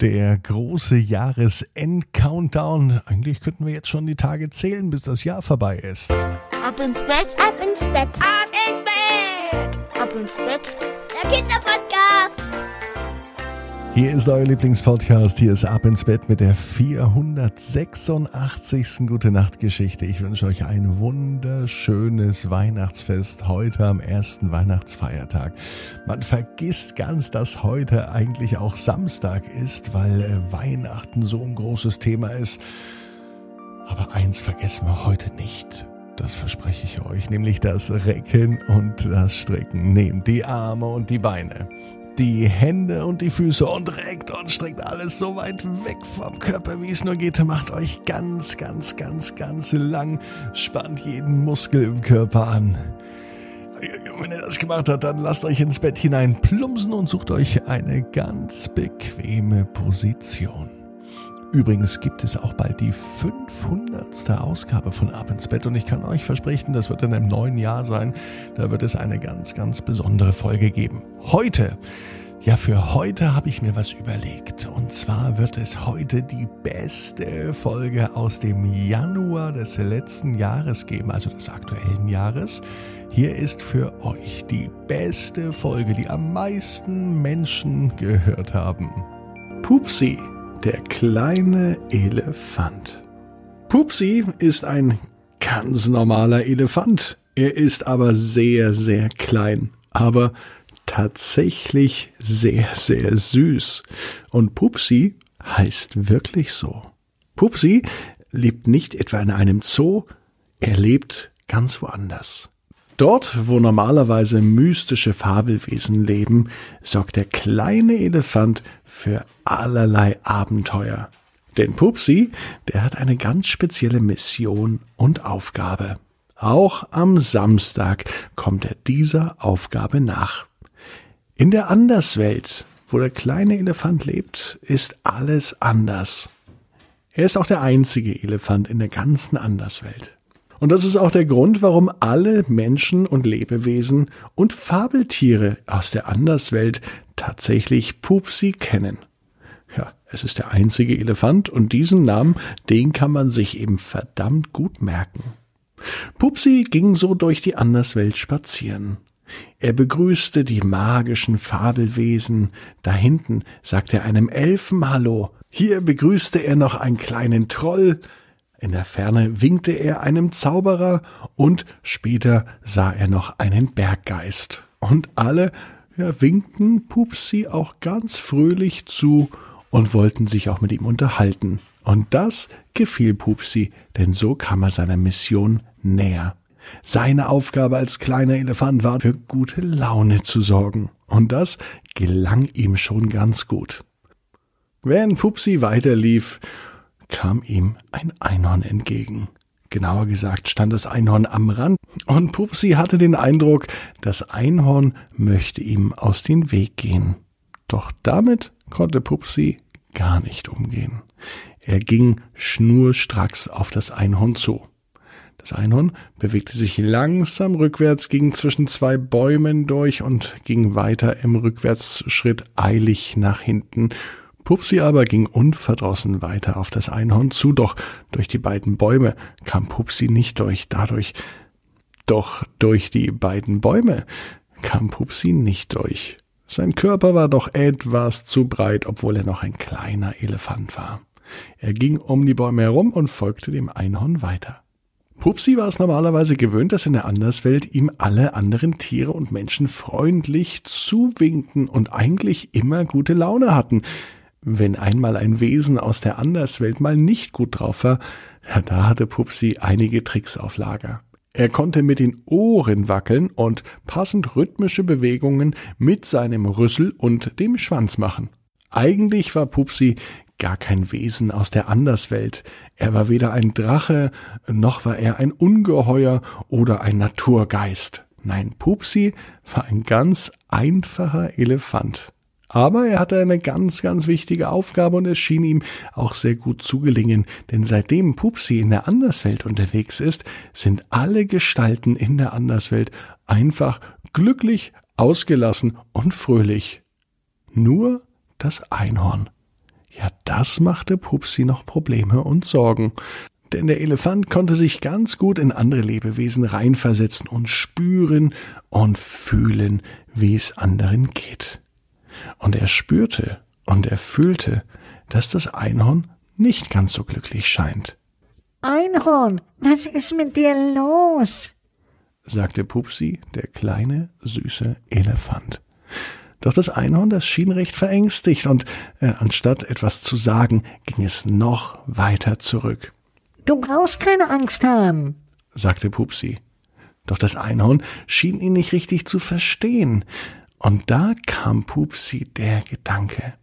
Der große Jahresend-Countdown. Eigentlich könnten wir jetzt schon die Tage zählen, bis das Jahr vorbei ist. Ab ins Bett, ab ins Bett, ab ins Bett, ab ins Bett. Der Kinderpodcast. Hier ist euer Lieblingspodcast. Hier ist Ab ins Bett mit der 486. Gute Nacht Geschichte. Ich wünsche euch ein wunderschönes Weihnachtsfest heute am ersten Weihnachtsfeiertag. Man vergisst ganz, dass heute eigentlich auch Samstag ist, weil äh, Weihnachten so ein großes Thema ist. Aber eins vergessen wir heute nicht. Das verspreche ich euch, nämlich das Recken und das Strecken. Nehmt die Arme und die Beine die Hände und die Füße und reckt und streckt alles so weit weg vom Körper, wie es nur geht. Macht euch ganz, ganz, ganz, ganz lang. Spannt jeden Muskel im Körper an. Wenn ihr das gemacht habt, dann lasst euch ins Bett hinein plumpsen und sucht euch eine ganz bequeme Position. Übrigens gibt es auch bald die 500. Ausgabe von Ab ins Bett und ich kann euch versprechen, das wird in einem neuen Jahr sein. Da wird es eine ganz, ganz besondere Folge geben. Heute, ja, für heute habe ich mir was überlegt. Und zwar wird es heute die beste Folge aus dem Januar des letzten Jahres geben, also des aktuellen Jahres. Hier ist für euch die beste Folge, die am meisten Menschen gehört haben. Pupsi der kleine Elefant. Pupsi ist ein ganz normaler Elefant. Er ist aber sehr, sehr klein. Aber tatsächlich sehr, sehr süß. Und Pupsi heißt wirklich so. Pupsi lebt nicht etwa in einem Zoo, er lebt ganz woanders. Dort, wo normalerweise mystische Fabelwesen leben, sorgt der kleine Elefant für allerlei Abenteuer. Denn Pupsi, der hat eine ganz spezielle Mission und Aufgabe. Auch am Samstag kommt er dieser Aufgabe nach. In der Anderswelt, wo der kleine Elefant lebt, ist alles anders. Er ist auch der einzige Elefant in der ganzen Anderswelt. Und das ist auch der Grund, warum alle Menschen und Lebewesen und Fabeltiere aus der Anderswelt tatsächlich Pupsi kennen. Ja, es ist der einzige Elefant und diesen Namen, den kann man sich eben verdammt gut merken. Pupsi ging so durch die Anderswelt spazieren. Er begrüßte die magischen Fabelwesen. Da hinten sagte er einem Elfen Hallo. Hier begrüßte er noch einen kleinen Troll. In der Ferne winkte er einem Zauberer und später sah er noch einen Berggeist. Und alle ja, winkten Pupsi auch ganz fröhlich zu und wollten sich auch mit ihm unterhalten. Und das gefiel Pupsi, denn so kam er seiner Mission näher. Seine Aufgabe als kleiner Elefant war, für gute Laune zu sorgen. Und das gelang ihm schon ganz gut. Während Pupsi weiterlief kam ihm ein Einhorn entgegen. Genauer gesagt stand das Einhorn am Rand und Pupsi hatte den Eindruck, das Einhorn möchte ihm aus dem Weg gehen. Doch damit konnte Pupsi gar nicht umgehen. Er ging schnurstracks auf das Einhorn zu. Das Einhorn bewegte sich langsam rückwärts, ging zwischen zwei Bäumen durch und ging weiter im Rückwärtsschritt eilig nach hinten, Pupsi aber ging unverdrossen weiter auf das Einhorn zu, doch durch die beiden Bäume kam Pupsi nicht durch, dadurch, doch durch die beiden Bäume kam Pupsi nicht durch. Sein Körper war doch etwas zu breit, obwohl er noch ein kleiner Elefant war. Er ging um die Bäume herum und folgte dem Einhorn weiter. Pupsi war es normalerweise gewöhnt, dass in der Anderswelt ihm alle anderen Tiere und Menschen freundlich zuwinkten und eigentlich immer gute Laune hatten. Wenn einmal ein Wesen aus der Anderswelt mal nicht gut drauf war, ja, da hatte Pupsi einige Tricks auf Lager. Er konnte mit den Ohren wackeln und passend rhythmische Bewegungen mit seinem Rüssel und dem Schwanz machen. Eigentlich war Pupsi gar kein Wesen aus der Anderswelt. Er war weder ein Drache, noch war er ein Ungeheuer oder ein Naturgeist. Nein, Pupsi war ein ganz einfacher Elefant. Aber er hatte eine ganz, ganz wichtige Aufgabe und es schien ihm auch sehr gut zu gelingen, denn seitdem Pupsi in der Anderswelt unterwegs ist, sind alle Gestalten in der Anderswelt einfach glücklich, ausgelassen und fröhlich. Nur das Einhorn. Ja, das machte Pupsi noch Probleme und Sorgen. Denn der Elefant konnte sich ganz gut in andere Lebewesen reinversetzen und spüren und fühlen, wie es anderen geht. Und er spürte und er fühlte, dass das Einhorn nicht ganz so glücklich scheint. Einhorn, was ist mit dir los? sagte Pupsi, der kleine, süße Elefant. Doch das Einhorn, das schien recht verängstigt, und äh, anstatt etwas zu sagen, ging es noch weiter zurück. Du brauchst keine Angst haben, sagte Pupsi. Doch das Einhorn schien ihn nicht richtig zu verstehen, und da kam Pupsi der Gedanke.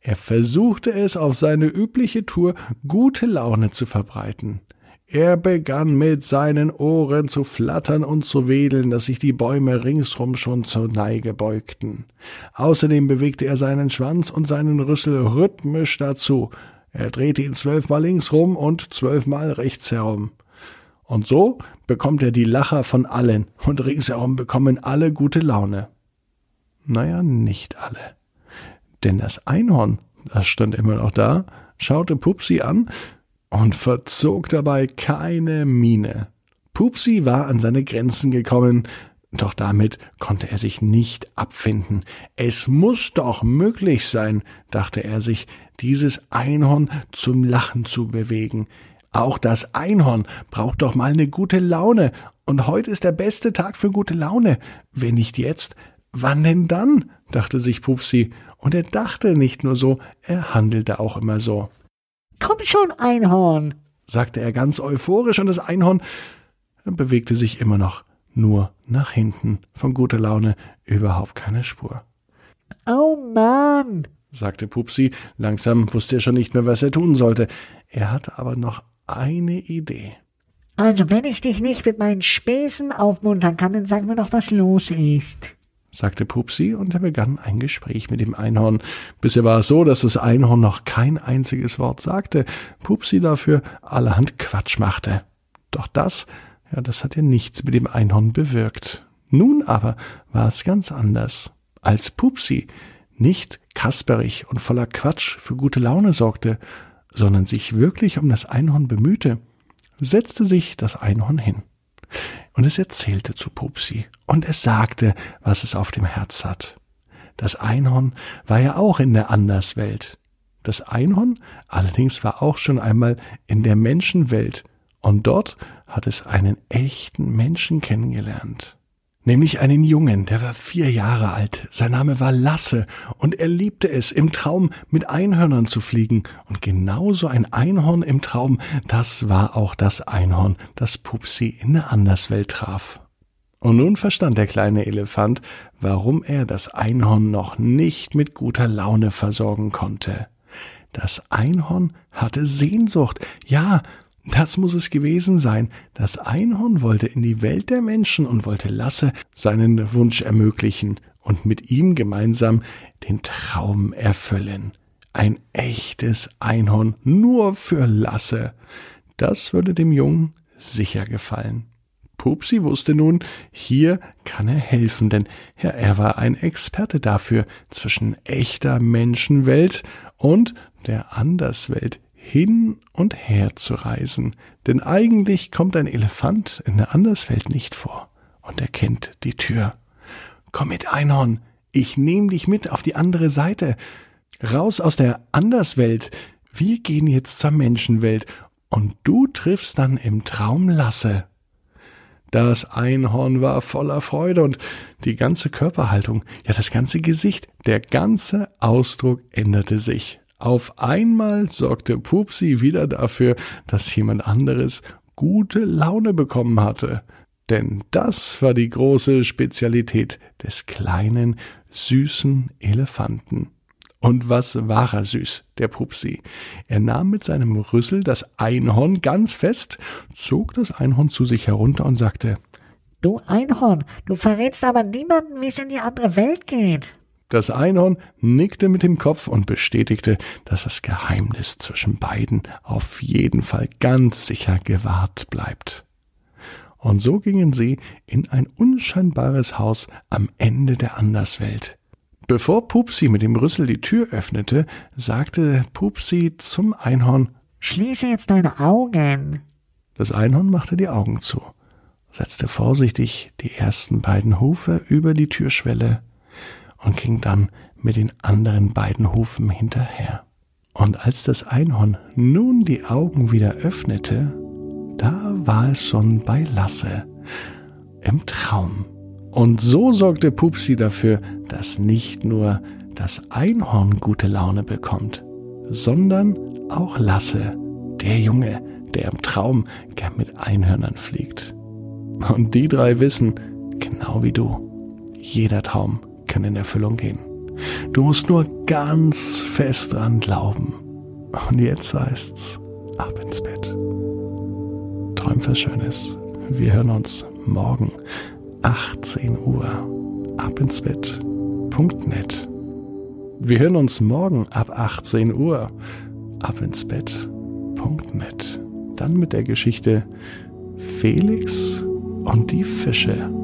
Er versuchte es auf seine übliche Tour, gute Laune zu verbreiten. Er begann mit seinen Ohren zu flattern und zu wedeln, dass sich die Bäume ringsrum schon zur Neige beugten. Außerdem bewegte er seinen Schwanz und seinen Rüssel rhythmisch dazu. Er drehte ihn zwölfmal links rum und zwölfmal rechts herum. Und so bekommt er die Lacher von allen, und ringsherum bekommen alle gute Laune. Naja, nicht alle. Denn das Einhorn, das stand immer noch da, schaute Pupsi an und verzog dabei keine Miene. Pupsi war an seine Grenzen gekommen, doch damit konnte er sich nicht abfinden. Es muss doch möglich sein, dachte er sich, dieses Einhorn zum Lachen zu bewegen. Auch das Einhorn braucht doch mal eine gute Laune, und heute ist der beste Tag für gute Laune. Wenn nicht jetzt, wann denn dann? dachte sich Pupsi, und er dachte nicht nur so, er handelte auch immer so. Komm schon, Einhorn, sagte er ganz euphorisch, und das Einhorn bewegte sich immer noch nur nach hinten, von guter Laune überhaupt keine Spur. Oh Mann, sagte Pupsi, langsam wusste er schon nicht mehr, was er tun sollte. Er hatte aber noch eine Idee. Also wenn ich dich nicht mit meinen Späßen aufmuntern kann, dann sag mir doch, was los ist sagte Pupsi, und er begann ein Gespräch mit dem Einhorn. Bisher war es so, dass das Einhorn noch kein einziges Wort sagte, Pupsi dafür allerhand Quatsch machte. Doch das, ja, das hat ja nichts mit dem Einhorn bewirkt. Nun aber war es ganz anders. Als Pupsi nicht kasperig und voller Quatsch für gute Laune sorgte, sondern sich wirklich um das Einhorn bemühte, setzte sich das Einhorn hin und es erzählte zu Pupsi und es sagte, was es auf dem Herz hat. Das Einhorn war ja auch in der Anderswelt. Das Einhorn allerdings war auch schon einmal in der Menschenwelt und dort hat es einen echten Menschen kennengelernt nämlich einen Jungen, der war vier Jahre alt. Sein Name war Lasse und er liebte es, im Traum mit Einhörnern zu fliegen. Und genauso ein Einhorn im Traum, das war auch das Einhorn, das Pupsi in der Anderswelt traf. Und nun verstand der kleine Elefant, warum er das Einhorn noch nicht mit guter Laune versorgen konnte. Das Einhorn hatte Sehnsucht, ja, das muss es gewesen sein. Das Einhorn wollte in die Welt der Menschen und wollte Lasse seinen Wunsch ermöglichen und mit ihm gemeinsam den Traum erfüllen. Ein echtes Einhorn nur für Lasse. Das würde dem Jungen sicher gefallen. Pupsi wusste nun, hier kann er helfen, denn er war ein Experte dafür, zwischen echter Menschenwelt und der Anderswelt hin und her zu reisen, denn eigentlich kommt ein Elefant in der Anderswelt nicht vor, und er kennt die Tür. Komm mit, Einhorn, ich nehm dich mit auf die andere Seite, raus aus der Anderswelt, wir gehen jetzt zur Menschenwelt, und du triffst dann im Traum Lasse. Das Einhorn war voller Freude und die ganze Körperhaltung, ja das ganze Gesicht, der ganze Ausdruck änderte sich. Auf einmal sorgte Pupsi wieder dafür, dass jemand anderes gute Laune bekommen hatte. Denn das war die große Spezialität des kleinen, süßen Elefanten. Und was war er süß, der Pupsi? Er nahm mit seinem Rüssel das Einhorn ganz fest, zog das Einhorn zu sich herunter und sagte, Du Einhorn, du verrätst aber niemanden, wie es in die andere Welt geht. Das Einhorn nickte mit dem Kopf und bestätigte, dass das Geheimnis zwischen beiden auf jeden Fall ganz sicher gewahrt bleibt. Und so gingen sie in ein unscheinbares Haus am Ende der Anderswelt. Bevor Pupsi mit dem Rüssel die Tür öffnete, sagte Pupsi zum Einhorn, Schließe jetzt deine Augen. Das Einhorn machte die Augen zu, setzte vorsichtig die ersten beiden Hufe über die Türschwelle und ging dann mit den anderen beiden Hufen hinterher. Und als das Einhorn nun die Augen wieder öffnete, da war es schon bei Lasse im Traum. Und so sorgte Pupsi dafür, dass nicht nur das Einhorn gute Laune bekommt, sondern auch Lasse, der Junge, der im Traum gern mit Einhörnern fliegt. Und die drei wissen, genau wie du, jeder Traum kann in Erfüllung gehen. Du musst nur ganz fest dran glauben. Und jetzt heißt's, ab ins Bett. Träum was Schönes. Wir hören uns morgen 18 Uhr. Ab ins Bett.net. Wir hören uns morgen ab 18 Uhr. Ab ins Bett.net. Dann mit der Geschichte Felix und die Fische.